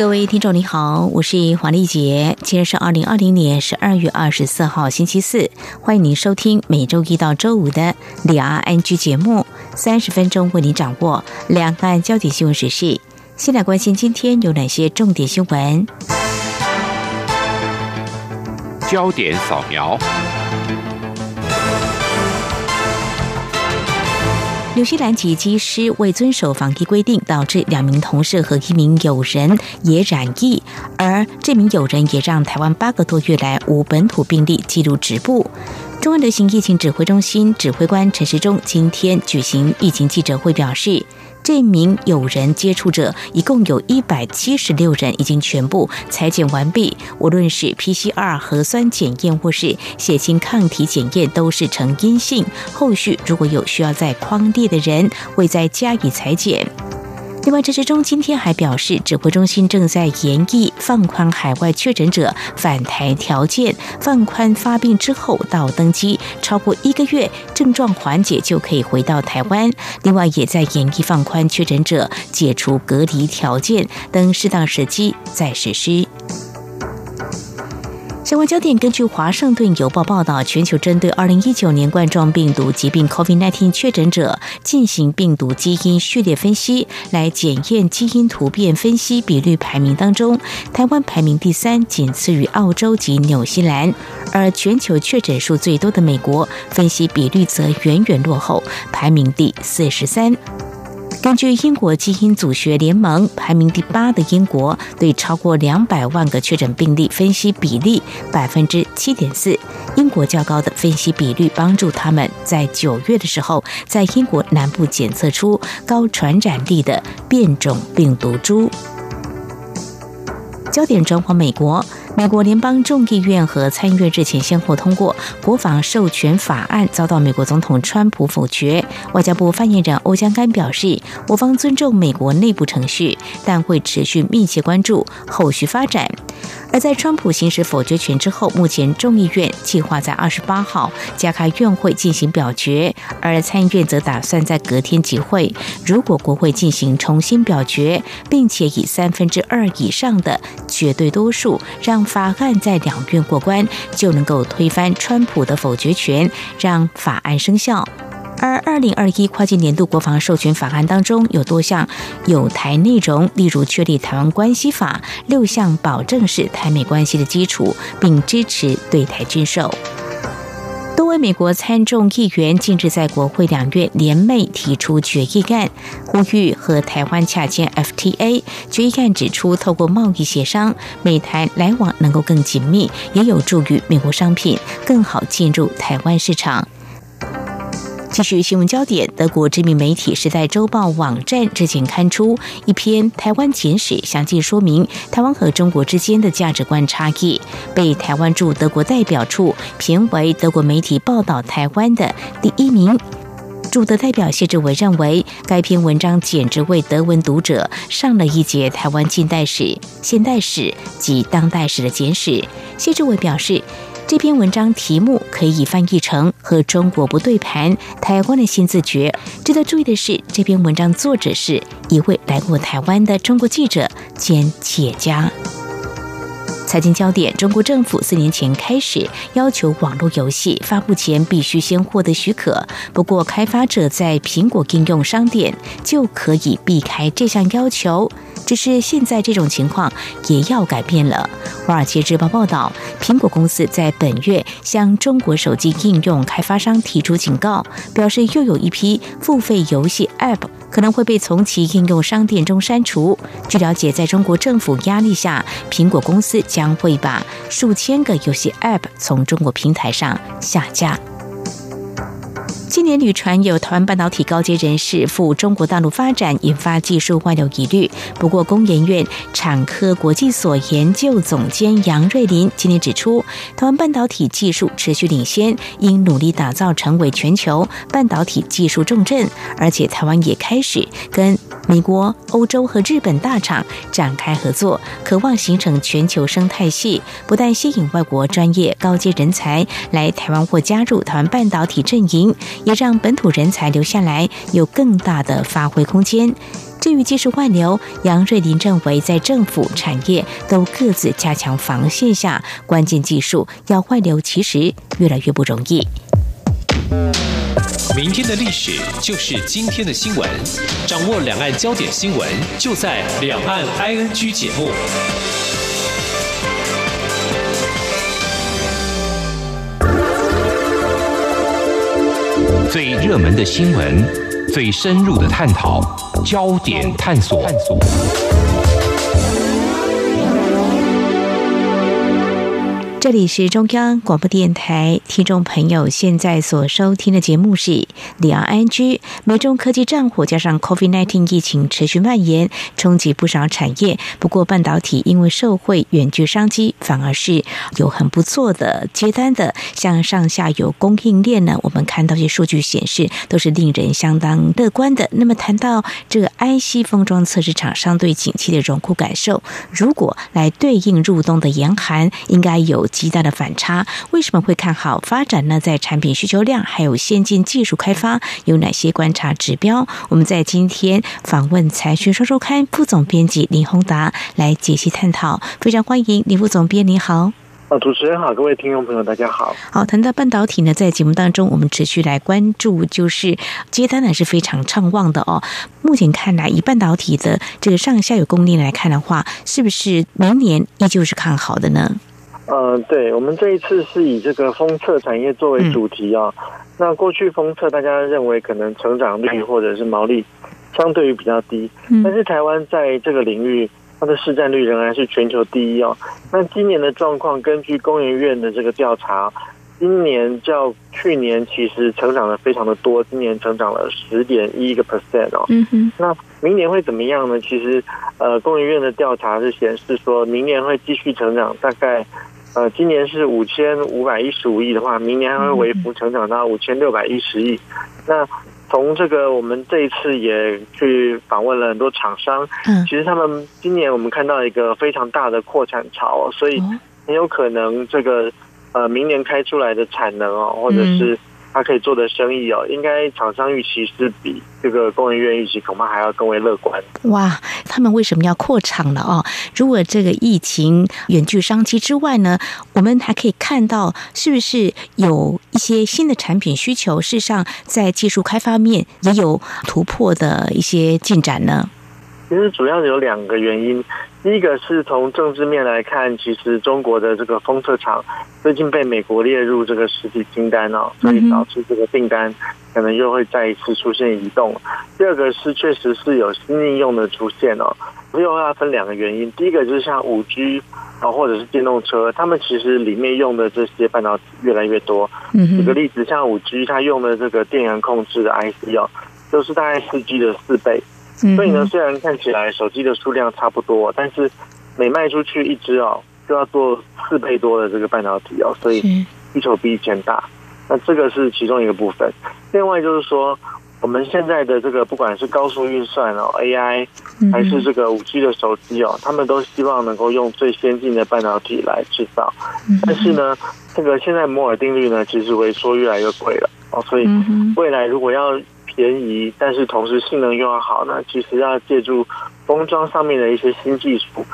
各位听众，你好，我是黄丽杰。今天是二零二零年十二月二十四号，星期四。欢迎您收听每周一到周五的《两岸 NG》节目，三十分钟为您掌握两岸焦点新闻时事。先来关心今天有哪些重点新闻？焦点扫描。纽西兰籍机师未遵守防疫规定，导致两名同事和一名友人也染疫，而这名友人也让台湾八个多月来无本土病例记录止步。中央流行疫情指挥中心指挥官陈时中今天举行疫情记者会，表示。这名有人接触者一共有一百七十六人，已经全部裁剪完毕。无论是 PCR 核酸检验或是血清抗体检验，都是呈阴性。后续如果有需要在框列的人，会再加以裁剪。另外，陈时中今天还表示，指挥中心正在研议放宽海外确诊者返台条件，放宽发病之后到登机超过一个月，症状缓解就可以回到台湾。另外，也在研议放宽确诊者解除隔离条件，等适当时机再实施。相关焦点，根据《华盛顿邮报》报道，全球针对二零一九年冠状病毒疾病 （COVID-19） 确诊者进行病毒基因序列分析，来检验基因突变分析比率排名当中，台湾排名第三，仅次于澳洲及纽西兰，而全球确诊数最多的美国，分析比率则远远落后，排名第四十三。根据英国基因组学联盟排名第八的英国，对超过两百万个确诊病例分析比例百分之七点四。英国较高的分析比率帮助他们在九月的时候，在英国南部检测出高传染力的变种病毒株。焦点转往美国。美国联邦众议院和参议院日前先后通过国防授权法案，遭到美国总统川普否决。外交部发言人欧江安表示，我方尊重美国内部程序，但会持续密切关注后续发展。而在川普行使否决权之后，目前众议院计划在二十八号加开院会进行表决，而参议院则打算在隔天集会。如果国会进行重新表决，并且以三分之二以上的绝对多数让法案在两院过关，就能够推翻川普的否决权，让法案生效。而二零二一跨境年度国防授权法案当中有多项有台内容，例如确立台湾关系法六项保证是台美关系的基础，并支持对台军售。多位美国参众议员近日在国会两院联袂提出决议案，呼吁和台湾洽签 FTA。决议案指出，透过贸易协商，美台来往能够更紧密，也有助于美国商品更好进入台湾市场。继续新闻焦点，德国知名媒体《时代周报》网站之前刊出一篇《台湾简史》，详细说明台湾和中国之间的价值观差异，被台湾驻德国代表处评为德国媒体报道台湾的第一名。驻德代表谢志伟认为，该篇文章简直为德文读者上了一节台湾近代史、现代史及当代史的简史。谢志伟表示。这篇文章题目可以翻译成“和中国不对盘，台湾的新自觉”。值得注意的是，这篇文章作者是一位来过台湾的中国记者兼企业家。财经焦点：中国政府四年前开始要求网络游戏发布前必须先获得许可，不过开发者在苹果应用商店就可以避开这项要求。只是现在这种情况也要改变了。《华尔街日报》报道，苹果公司在本月向中国手机应用开发商提出警告，表示又有一批付费游戏 App 可能会被从其应用商店中删除。据了解，在中国政府压力下，苹果公司将会把数千个游戏 App 从中国平台上下架。今年旅传有台湾半导体高阶人士赴中国大陆发展，引发技术外流疑虑。不过，工研院产科国际所研究总监杨瑞林今天指出，台湾半导体技术持续领先，应努力打造成为全球半导体技术重镇。而且，台湾也开始跟美国、欧洲和日本大厂展开合作，渴望形成全球生态系，不但吸引外国专业高阶人才来台湾或加入台湾半导体阵营。也让本土人才留下来，有更大的发挥空间。至于技术外流，杨瑞临认为，在政府产业都各自加强防线下，关键技术要外流，其实越来越不容易。明天的历史就是今天的新闻，掌握两岸焦点新闻，就在《两岸 ING》节目。最热门的新闻，最深入的探讨，焦点探索。这里是中央广播电台，听众朋友现在所收听的节目是两安居。美中科技战火加上 COVID-19 疫情持续蔓延，冲击不少产业。不过半导体因为受惠远距商机，反而是有很不错的接单的。像上下游供应链呢，我们看到一些数据显示都是令人相当乐观的。那么谈到这个 IC 封装测试厂商对景气的荣枯感受，如果来对应入冬的严寒，应该有。极大的反差，为什么会看好发展呢？在产品需求量还有先进技术开发有哪些观察指标？我们在今天访问财讯双周刊副总编辑林宏达来解析探讨，非常欢迎林副总编，你好。啊，主持人好，各位听众朋友，大家好。好，谈到半导体呢，在节目当中，我们持续来关注，就是接单呢是非常畅旺的哦。目前看来，以半导体的这个上下游供应来看的话，是不是明年依旧是看好的呢？嗯、呃，对，我们这一次是以这个封测产业作为主题啊。嗯、那过去封测大家认为可能成长率或者是毛利相对于比较低，嗯、但是台湾在这个领域它的市占率仍然是全球第一哦。那今年的状况，根据工研院的这个调查，今年较去年其实成长的非常的多，今年成长了十点一个 percent 哦。嗯哼。那明年会怎么样呢？其实呃，工研院的调查是显示说明年会继续成长，大概。呃，今年是五千五百一十五亿的话，明年还会微幅成长到五千六百一十亿。那从这个，我们这一次也去访问了很多厂商，嗯，其实他们今年我们看到一个非常大的扩产潮，所以很有可能这个呃，明年开出来的产能哦，或者是。他可以做的生意哦，应该厂商预期是比这个工研院预期恐怕还要更为乐观。哇，他们为什么要扩厂了哦？如果这个疫情远距商机之外呢，我们还可以看到是不是有一些新的产品需求？事实上，在技术开发面也有突破的一些进展呢？其实主要有两个原因。第一个是从政治面来看，其实中国的这个封测厂最近被美国列入这个实体清单哦，所以导致这个订单可能又会再一次出现移动。第二个是确实是有新应用的出现哦，又要分两个原因。第一个就是像五 G 啊，或者是电动车，他们其实里面用的这些半导体越来越多。举个例子，像五 G 它用的这个电源控制的 IC 哦，都是大概四 G 的四倍。所以呢，虽然看起来手机的数量差不多，但是每卖出去一只哦，就要做四倍多的这个半导体哦，所以需求比以前大。那这个是其中一个部分。另外就是说，我们现在的这个不管是高速运算哦，AI，还是这个五 G 的手机哦，他们都希望能够用最先进的半导体来制造。但是呢，这个现在摩尔定律呢，其实萎缩越来越贵了哦，所以未来如果要便宜，但是同时性能又要好呢，其实要借助封装上面的一些新技术，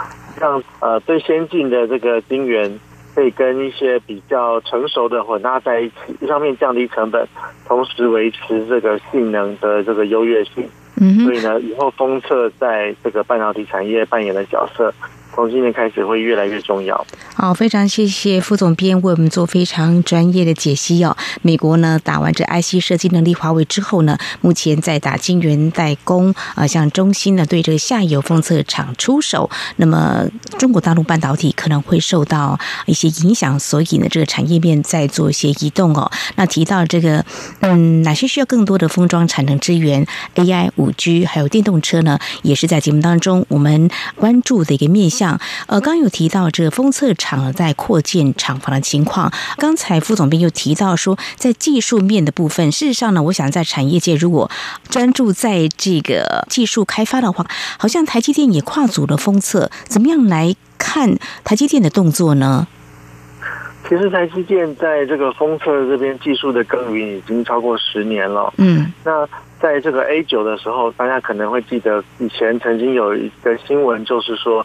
让呃最先进的这个晶圆可以跟一些比较成熟的混搭在一起，一方面降低成本，同时维持这个性能的这个优越性。嗯，所以呢，以后封测在这个半导体产业扮演的角色，从今年开始会越来越重要。好，非常谢谢副总编为我们做非常专业的解析哦。美国呢打完这 IC 设计能力华为之后呢，目前在打晶圆代工啊，像中芯呢对这个下游封测厂出手，那么中国大陆半导体可能会受到一些影响，所以呢这个产业链在做一些移动哦。那提到这个，嗯，哪些需要更多的封装产能支援？AI、五 G 还有电动车呢，也是在节目当中我们关注的一个面向。呃，刚有提到这个封测厂在扩建厂房的情况。刚才副总编又提到说，在技术面的部分，事实上呢，我想在产业界如果专注在这个技术开发的话，好像台积电也跨足了封测，怎么样来看台积电的动作呢？其实台积电在这个封测这边技术的耕耘已经超过十年了。嗯，那。在这个 A 九的时候，大家可能会记得以前曾经有一个新闻，就是说，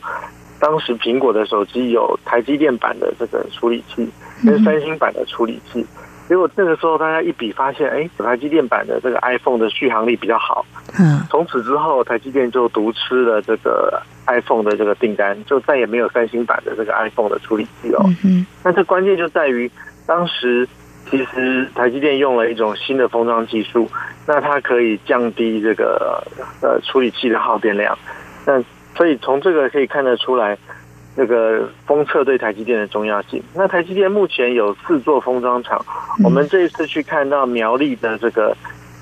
当时苹果的手机有台积电版的这个处理器，跟三星版的处理器。结果这个时候大家一比发现，哎，台积电版的这个 iPhone 的续航力比较好。嗯。从此之后，台积电就独吃了这个 iPhone 的这个订单，就再也没有三星版的这个 iPhone 的处理器哦。嗯。那这关键就在于当时。其实台积电用了一种新的封装技术，那它可以降低这个呃处理器的耗电量。那所以从这个可以看得出来，那个封测对台积电的重要性。那台积电目前有四座封装厂，我们这一次去看到苗栗的这个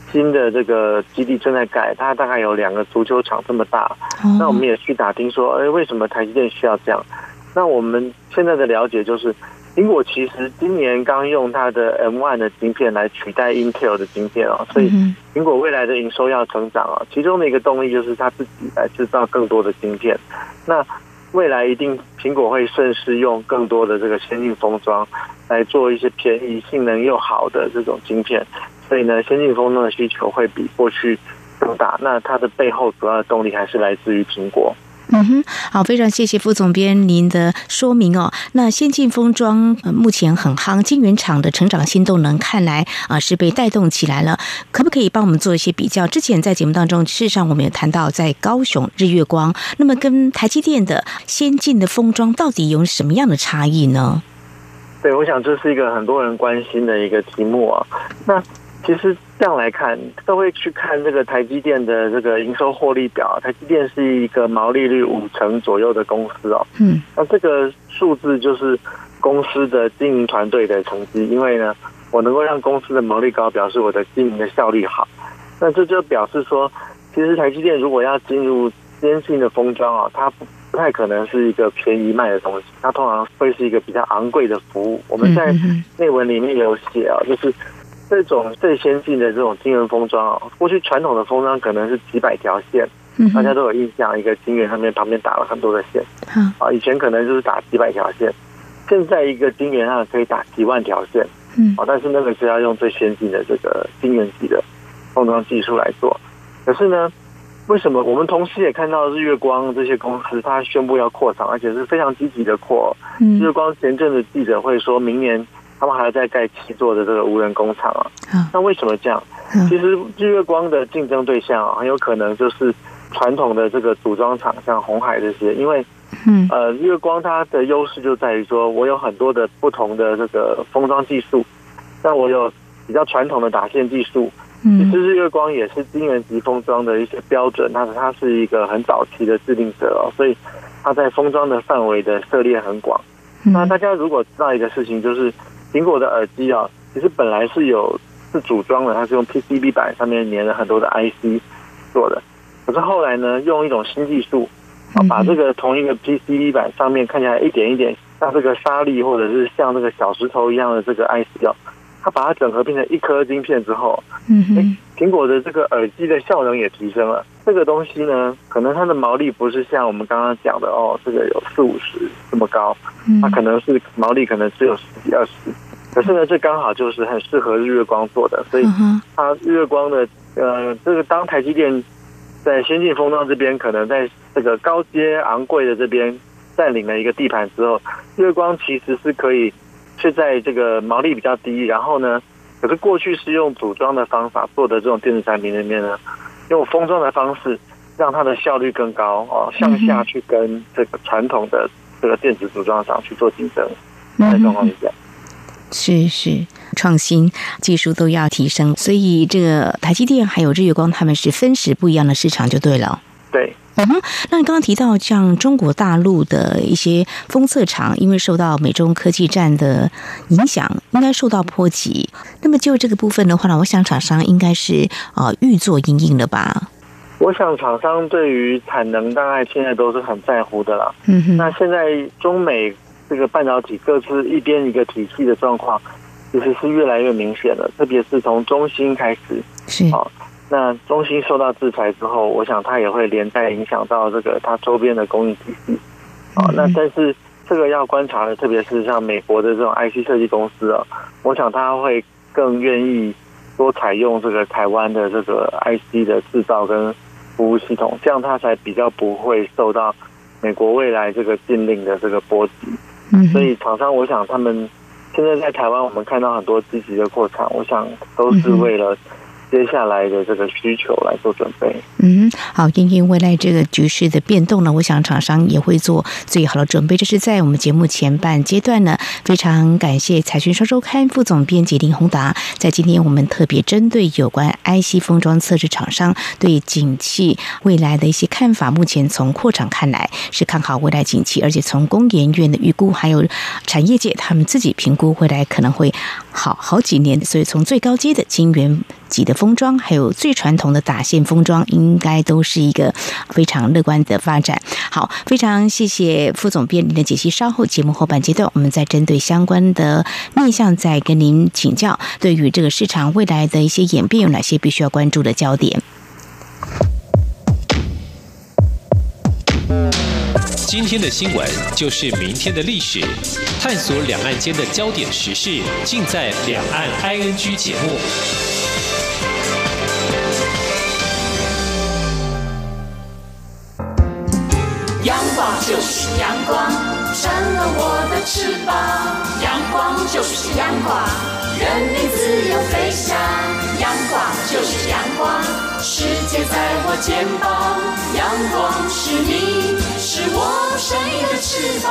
新的这个基地正在盖，它大概有两个足球场这么大。那我们也去打听说，哎，为什么台积电需要这样？那我们现在的了解就是。苹果其实今年刚用它的 M1 的晶片来取代 Intel 的晶片哦，所以苹果未来的营收要成长哦，其中的一个动力就是它自己来制造更多的晶片。那未来一定苹果会顺势用更多的这个先进封装来做一些便宜、性能又好的这种晶片，所以呢，先进封装的需求会比过去更大。那它的背后主要的动力还是来自于苹果。嗯哼，好，非常谢谢副总编您的说明哦。那先进封装目前很夯，晶圆厂的成长新动能看来啊是被带动起来了。可不可以帮我们做一些比较？之前在节目当中，事实上我们有谈到在高雄日月光，那么跟台积电的先进的封装到底有什么样的差异呢？对，我想这是一个很多人关心的一个题目啊。那其实这样来看，都会去看这个台积电的这个营收获利表。台积电是一个毛利率五成左右的公司哦。嗯，那这个数字就是公司的经营团队的成绩。因为呢，我能够让公司的毛利高，表示我的经营的效率好。那这就表示说，其实台积电如果要进入先进的封装啊，它不太可能是一个便宜卖的东西，它通常会是一个比较昂贵的服务。我们在内文里面有写啊，就是。这种最先进的这种晶圆封装啊，过去传统的封装可能是几百条线，大家都有印象，一个晶圆上面旁边打了很多的线，啊，以前可能就是打几百条线，现在一个晶圆上可以打几万条线，啊，但是那个是要用最先进的这个晶圆级的封装技术来做。可是呢，为什么我们同时也看到日月光这些公司，它宣布要扩厂，而且是非常积极的扩。日月光前阵子记者会说明年。他们还要再盖七座的这个无人工厂啊，那为什么这样？其实日月光的竞争对象啊，很有可能就是传统的这个组装厂，像红海这些。因为，呃，日月光它的优势就在于说，我有很多的不同的这个封装技术，但我有比较传统的打线技术。其实日月光也是晶圆级封装的一些标准，它它是一个很早期的制定者哦，所以它在封装的范围的涉猎很广。那大家如果知道一个事情，就是。苹果的耳机啊，其实本来是有是组装的，它是用 PCB 板上面粘了很多的 IC 做的。可是后来呢，用一种新技术，啊，把这个同一个 PCB 板上面看起来一点一点像这个沙粒或者是像这个小石头一样的这个 IC 啊，它把它整合变成一颗晶片之后，嗯，苹果的这个耳机的效能也提升了。这个东西呢，可能它的毛利不是像我们刚刚讲的哦，这个有四五十这么高，它可能是毛利可能只有十几二十，可是呢，这刚好就是很适合日月光做的，所以它日月光的呃，这个当台积电在先进封装这边，可能在这个高阶昂贵的这边占领了一个地盘之后，日月光其实是可以是在这个毛利比较低，然后呢，可是过去是用组装的方法做的这种电子产品里面呢。用封装的方式，让它的效率更高哦，向下去跟这个传统的这个电子组装厂去做竞争。在状况下，是是创新技术都要提升，所以这个台积电还有日月光他们是分时不一样的市场就对了。对。嗯哼，那你刚刚提到像中国大陆的一些封测厂，因为受到美中科技战的影响，应该受到波及。那么就这个部分的话呢，我想厂商应该是呃预做因应了吧？我想厂商对于产能大概现在都是很在乎的啦。嗯哼，那现在中美这个半导体各自一边一个体系的状况，其实是越来越明显了，特别是从中芯开始是啊。那中芯受到制裁之后，我想它也会连带影响到这个它周边的供应体系。啊，那但是这个要观察的，特别是像美国的这种 IC 设计公司啊，我想它会更愿意多采用这个台湾的这个 IC 的制造跟服务系统，这样它才比较不会受到美国未来这个禁令的这个波及。嗯，所以厂商，我想他们现在在台湾，我们看到很多积极的扩产，我想都是为了。接下来的这个需求来做准备。嗯，好，因应未来这个局势的变动呢，我想厂商也会做最好的准备。这是在我们节目前半阶段呢，非常感谢财讯双周刊副总编辑林宏达，在今天我们特别针对有关 IC 封装测试厂商对景气未来的一些看法。目前从扩厂看来是看好未来景气，而且从工研院的预估，还有产业界他们自己评估，未来可能会好好几年。所以从最高阶的晶圆级的封装，还有最传统的打线封装，应该都是一个非常乐观的发展。好，非常谢谢副总编您的解析。稍后节目后半阶段，我们再针对相关的面向再跟您请教。对于这个市场未来的一些演变，有哪些必须要关注的焦点？今天的新闻就是明天的历史，探索两岸间的焦点时事，尽在《两岸 ING》节目。阳光就是阳光，成了我的翅膀。阳光就是阳光，任你自由飞翔。阳光就是阳光，世界在我肩膀。阳光是你，是我生命的翅膀。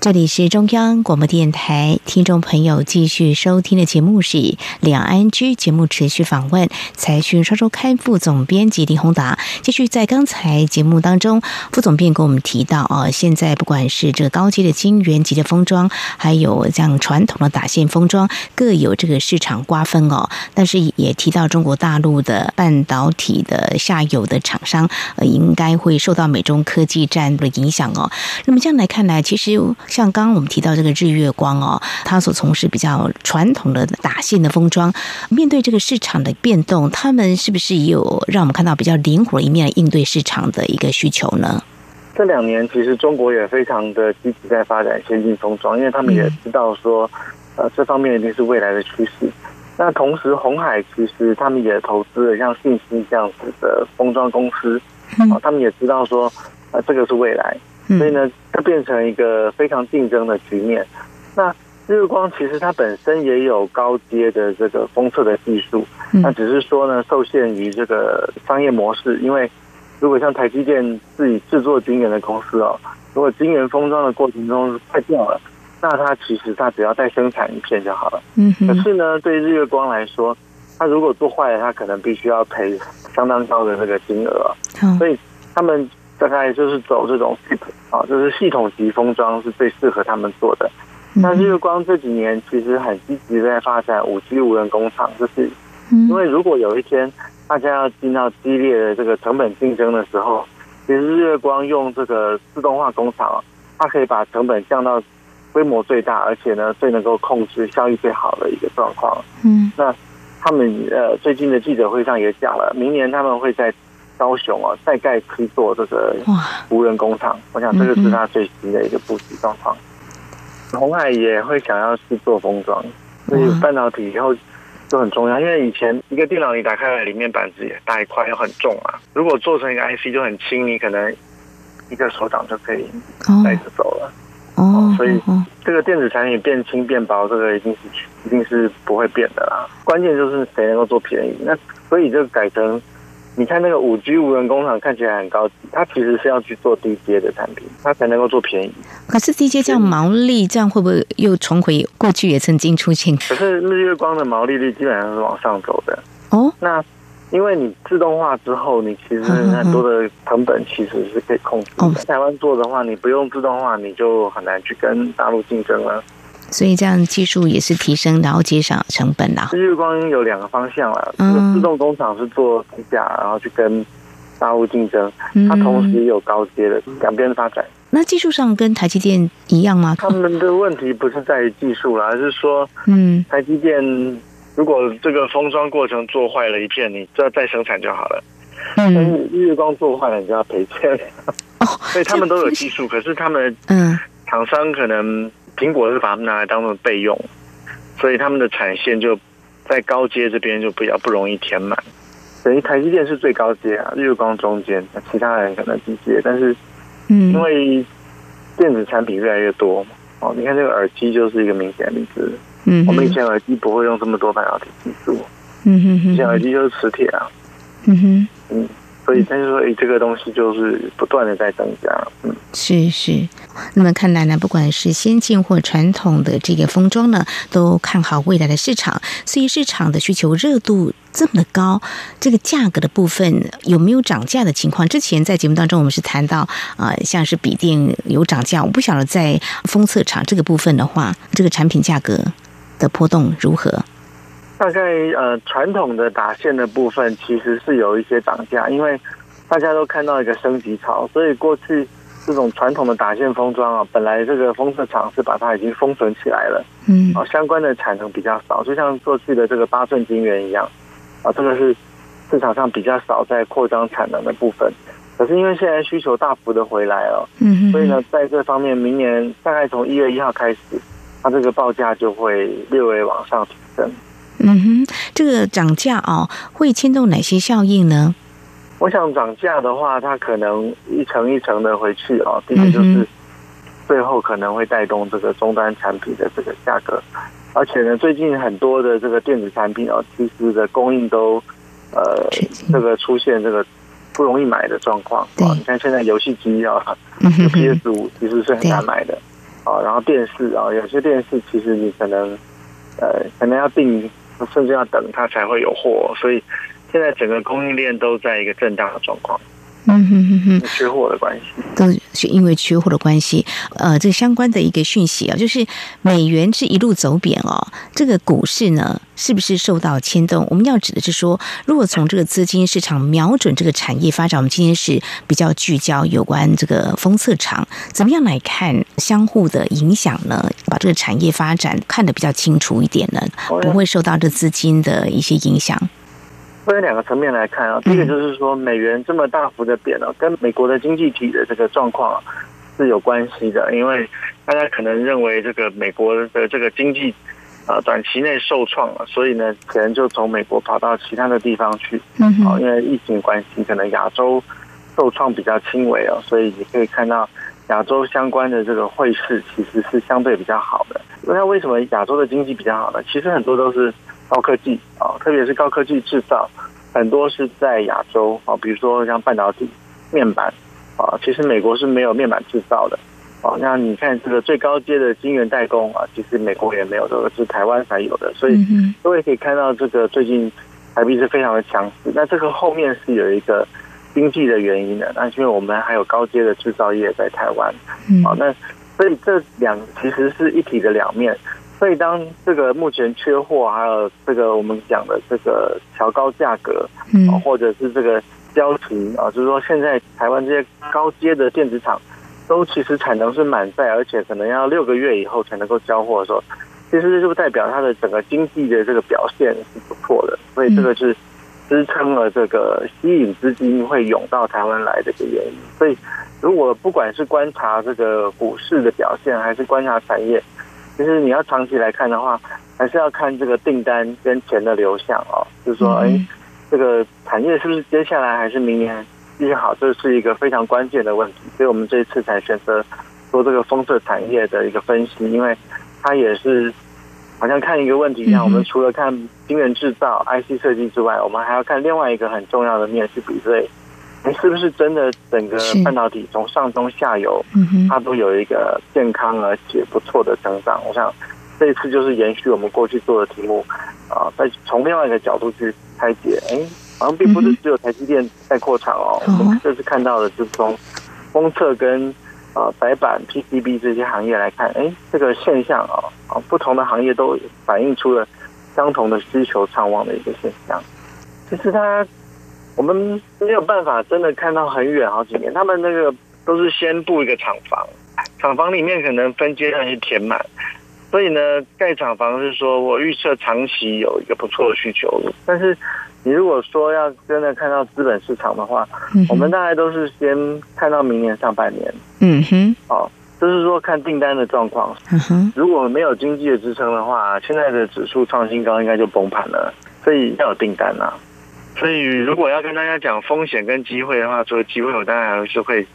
这里是中央广播电台，听众朋友继续收听的节目是两岸 ING 节目，持续访问财讯双周刊副总编辑林宏达。继续在刚才节目当中，副总编跟我们提到啊，现在不管是这个高阶的晶圆级的封装，还有像传统的打线封装，各有这个市场瓜分哦。但是也提到中国大陆的半导体的下游的厂商，呃，应该会受到美中科技战的影响哦。那么这样来看来，其实。像刚刚我们提到这个日月光哦，它所从事比较传统的打线的封装，面对这个市场的变动，他们是不是也有让我们看到比较灵活一面来应对市场的一个需求呢？这两年其实中国也非常的积极在发展先进封装，因为他们也知道说，呃，这方面一定是未来的趋势。那同时，鸿海其实他们也投资了像信息这样子的封装公司，啊，他们也知道说，呃，这个是未来。所以呢，它变成一个非常竞争的局面。那日月光其实它本身也有高阶的这个封测的技术，那只是说呢，受限于这个商业模式。因为如果像台积电自己制作晶圆的公司哦，如果晶圆封装的过程中坏掉了，那它其实它只要再生产一片就好了。嗯。可是呢，对日月光来说，它如果做坏了，它可能必须要赔相当高的这个金额。所以他们。大概就是走这种系统啊，就是系统级封装是最适合他们做的。那日月光这几年其实很积极在发展五 G 无人工厂，就是因为如果有一天大家要进到激烈的这个成本竞争的时候，其实日月光用这个自动化工厂，它可以把成本降到规模最大，而且呢最能够控制效益最好的一个状况。嗯，那他们呃最近的记者会上也讲了，明年他们会在。高雄啊，再盖可以做这个无人工厂，我想这个是他最新的一个布局状况。红海也会想要去做封装，所以半导体以后就很重要。因为以前一个电脑你打开来，里面板子也大一块，又很重啊。如果做成一个 IC 就很轻，你可能一个手掌就可以带着走了。哦，所以这个电子产品变轻变薄，这个一定是一定是不会变的啦。关键就是谁能够做便宜。那所以就改成，你看那个五 G 无人工厂看起来很高级，它其实是要去做低阶的产品，它才能够做便宜。可是低阶这样毛利，这样会不会又重回过去也曾经出现？可是日月光的毛利率基本上是往上走的哦。那因为你自动化之后，你其实很多的成本其实是可以控制的。在台湾做的话，你不用自动化，你就很难去跟大陆竞争了。所以这样技术也是提升，然后节省成本啦。日月光有两个方向啦，这个自动工厂是做低价，然后去跟大陆竞争。它同时也有高阶的两边发展。那技术上跟台积电一样吗？他们的问题不是在于技术啦，而是说，嗯，台积电。如果这个封装过程做坏了一片，你就要再生产就好了。嗯，日月光做坏了，你就要赔钱。哦，所以他们都有技术，可是他们嗯，厂商可能苹果是把它们拿来当做备用，所以他们的产线就在高阶这边就比较不容易填满。等于台积电是最高阶啊，日月光中间，其他人可能低阶，但是嗯，因为电子产品越来越多嘛，哦，你看这个耳机就是一个明显的例子。嗯，我们以前耳机不会用这么多半导体技术。嗯哼哼，以前耳机就是磁铁啊。嗯哼，嗯，所以但是说，哎，这个东西就是不断的在增加。嗯，是是。那么看来呢，不管是先进或传统的这个封装呢，都看好未来的市场。所以市场的需求热度这么的高，这个价格的部分有没有涨价的情况？之前在节目当中，我们是谈到啊、像是笔电有涨价，我不晓得在封测厂这个部分的话，这个产品价格。的波动如何？大概呃，传统的打线的部分其实是有一些涨价，因为大家都看到一个升级潮，所以过去这种传统的打线封装啊，本来这个封测厂是把它已经封存起来了，嗯，啊，相关的产能比较少，就像过去的这个八寸晶圆一样，啊，这个是市场上比较少在扩张产能的部分。可是因为现在需求大幅的回来了，嗯，所以呢，在这方面，明年大概从一月一号开始。它这个报价就会略微往上提升。嗯哼，这个涨价哦，会牵动哪些效应呢？我想涨价的话，它可能一层一层的回去哦。第一个就是最后可能会带动这个终端产品的这个价格，而且呢，最近很多的这个电子产品哦，其实的供应都呃这个出现这个不容易买的状况。对，你看现在游戏机啊，PS 五其实是很难买的。啊，然后电视啊，有些电视其实你可能，呃，可能要订，甚至要等它才会有货，所以现在整个供应链都在一个震荡的状况。嗯哼哼哼，缺货的关系，都是因为缺货的关系。呃，这个相关的一个讯息啊，就是美元是一路走贬哦。这个股市呢，是不是受到牵动？我们要指的是说，如果从这个资金市场瞄准这个产业发展，我们今天是比较聚焦有关这个封测厂，怎么样来看相互的影响呢？把这个产业发展看得比较清楚一点呢，不会受到这资金的一些影响。分两个层面来看啊，第一个就是说美元这么大幅的贬了，跟美国的经济体的这个状况是有关系的。因为大家可能认为这个美国的这个经济啊短期内受创了，所以呢钱就从美国跑到其他的地方去。嗯，好，因为疫情关系，可能亚洲受创比较轻微哦，所以你可以看到亚洲相关的这个汇市其实是相对比较好的。那为什么亚洲的经济比较好呢？其实很多都是。高科技啊，特别是高科技制造，很多是在亚洲啊，比如说像半导体、面板啊，其实美国是没有面板制造的啊。那你看这个最高阶的晶圆代工啊，其实美国也没有，这个是台湾才有的。所以各位可以看到，这个最近台币是非常的强势。那这个后面是有一个经济的原因的，那因为我们还有高阶的制造业在台湾啊，那所以这两其实是一体的两面。所以，当这个目前缺货，还有这个我们讲的这个调高价格，嗯，或者是这个交期啊，就是说现在台湾这些高阶的电子厂都其实产能是满载，而且可能要六个月以后才能够交货的时候，其实这就代表它的整个经济的这个表现是不错的。所以，这个是支撑了这个吸引资金会涌到台湾来的一个原因。所以，如果不管是观察这个股市的表现，还是观察产业。其实你要长期来看的话，还是要看这个订单跟钱的流向哦。就是说，哎，这个产业是不是接下来还是明年继续好，这是一个非常关键的问题。所以我们这一次才选择做这个封测产业的一个分析，因为它也是好像看一个问题一样，我们除了看晶圆制造、IC 设计之外，我们还要看另外一个很重要的面是比对，你是不是真的整个半导体从上中下游，它都有一个健康而且不错的增长？我想这一次就是延续我们过去做的题目啊，再从另外一个角度去拆解，哎。好像并不是只有台积电在扩产哦，我们这次看到的就是从封测跟呃白板 PCB 这些行业来看，哎，这个现象啊，啊，不同的行业都反映出了相同的需求畅旺的一个现象。其实它我们没有办法真的看到很远好几年，他们那个都是先布一个厂房，厂房里面可能分阶段去填满，所以呢，盖厂房是说我预测长期有一个不错的需求，但是。你如果说要真的看到资本市场的话，嗯、我们大概都是先看到明年上半年。嗯哼，哦，就是说看订单的状况。嗯哼，如果没有经济的支撑的话，现在的指数创新高应该就崩盘了。所以要有订单呐。所以如果要跟大家讲风险跟机会的话，除了机会，我当然还是会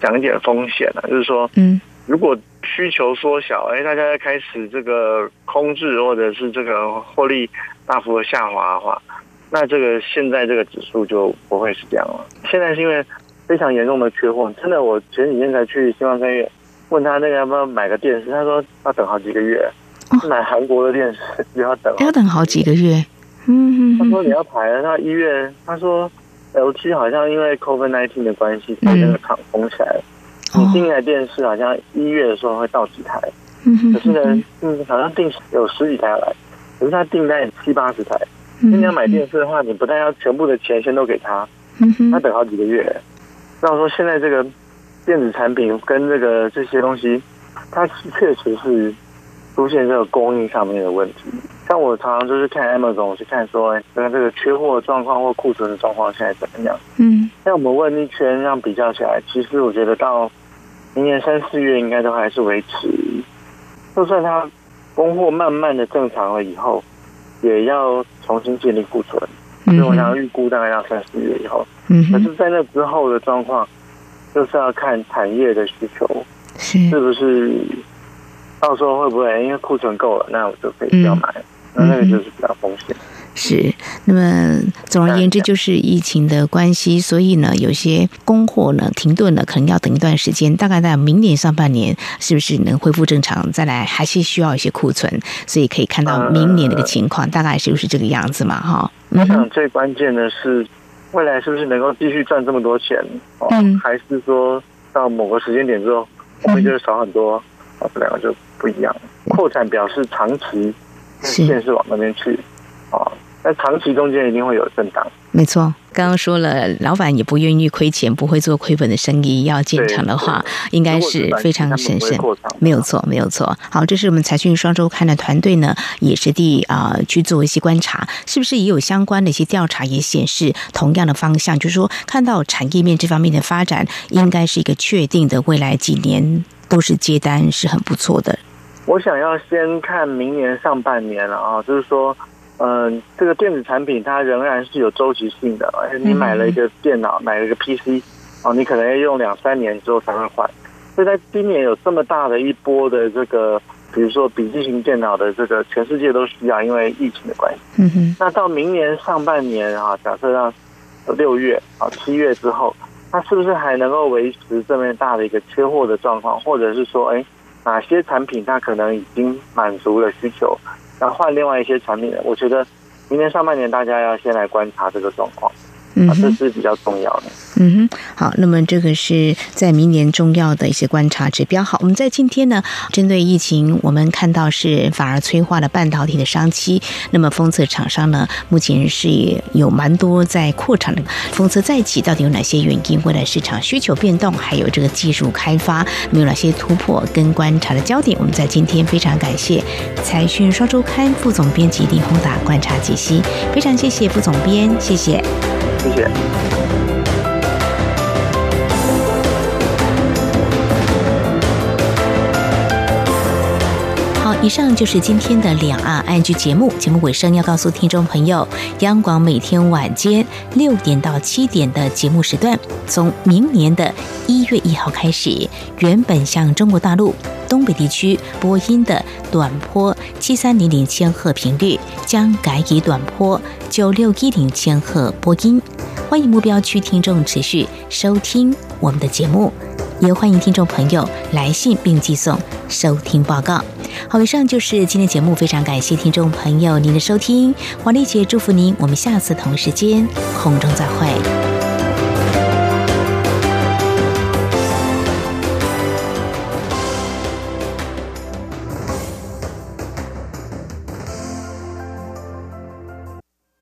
讲一点风险了。就是说，嗯，如果需求缩小，哎，大家开始这个空置或者是这个获利大幅的下滑的话。那这个现在这个指数就不会是这样了。现在是因为非常严重的缺货，真的，我前几天才去新光三月问他那个要不要买个电视，他说要等好几个月。买韩国的电视也要等，要等好几个月。嗯，他说你要排了，那一月他说 LG 好像因为 COVID-19 的关系，把那个厂封起来了。你订一台电视好像一月的时候会到几台，可是呢，嗯，好像订有十几台来，可是他订单有七八十台。你要买电视的话，你不但要全部的钱先都给他，他等好几个月。那我说现在这个电子产品跟这个这些东西，它确实是出现这个供应上面的问题。像我常常就是看 Amazon 去看说，跟这个缺货的状况或库存的状况现在怎么样？嗯，那我们问一圈，这样比较起来，其实我觉得到明年三四月应该都还是维持，就算它供货慢慢的正常了以后。也要重新建立库存，所以我想要预估大概要三四月以后。嗯，可是，在那之后的状况，就是要看产业的需求是是不是到时候会不会因为库存够了，那我就可以不要买，那那个就是比较风险。是，那么总而言之，就是疫情的关系，所以呢，有些供货呢停顿了，可能要等一段时间，大概在明年上半年，是不是能恢复正常？再来，还是需要一些库存，所以可以看到明年的一个情况，大概是不是这个样子嘛？哈，我想最关键的是，未来是不是能够继续赚这么多钱？嗯，还是说到某个时间点之后，我们就少很多？啊，这两个就不一样。扩产表示长期线是往那边去，啊。那长期中间一定会有震荡，没错。刚刚说了，老板也不愿意亏钱，不会做亏本的生意。要进场的话，应该是非常审慎。没有错，没有错。好，这是我们财讯双周刊的团队呢，也是地啊、呃、去做一些观察，是不是也有相关的一些调查也显示同样的方向，就是说看到产业面这方面的发展，应该是一个确定的，未来几年都是接单是很不错的。我想要先看明年上半年了啊，就是说。嗯，这个电子产品它仍然是有周期性的，而且你买了一个电脑，买了一个 PC，哦，你可能要用两三年之后才会换。所以在今年有这么大的一波的这个，比如说笔记型电脑的这个，全世界都需要，因为疫情的关系。嗯哼。那到明年上半年啊，假设到六月啊七月之后，它是不是还能够维持这么大的一个缺货的状况，或者是说，哎，哪些产品它可能已经满足了需求？然后换另外一些产品，我觉得明年上半年大家要先来观察这个状况。嗯，这是比较重要的。嗯哼，好，那么这个是在明年重要的一些观察指标。好，我们在今天呢，针对疫情，我们看到是反而催化了半导体的商机。那么封测厂商呢，目前是有蛮多在扩产的。封测再起，到底有哪些原因？未来市场需求变动，还有这个技术开发，没有哪些突破跟观察的焦点？我们在今天非常感谢财讯双周刊副总编辑李宏达观察解析，非常谢谢副总编，谢谢。谢谢。以上就是今天的两岸 ING 节目。节目尾声要告诉听众朋友，央广每天晚间六点到七点的节目时段，从明年的一月一号开始，原本向中国大陆东北地区播音的短波七三零零千赫频率，将改以短波九六一零千赫播音。欢迎目标区听众持续收听我们的节目，也欢迎听众朋友来信并寄送收听报告。好，以上就是今天节目，非常感谢听众朋友您的收听，黄丽姐祝福您，我们下次同一时间空中再会。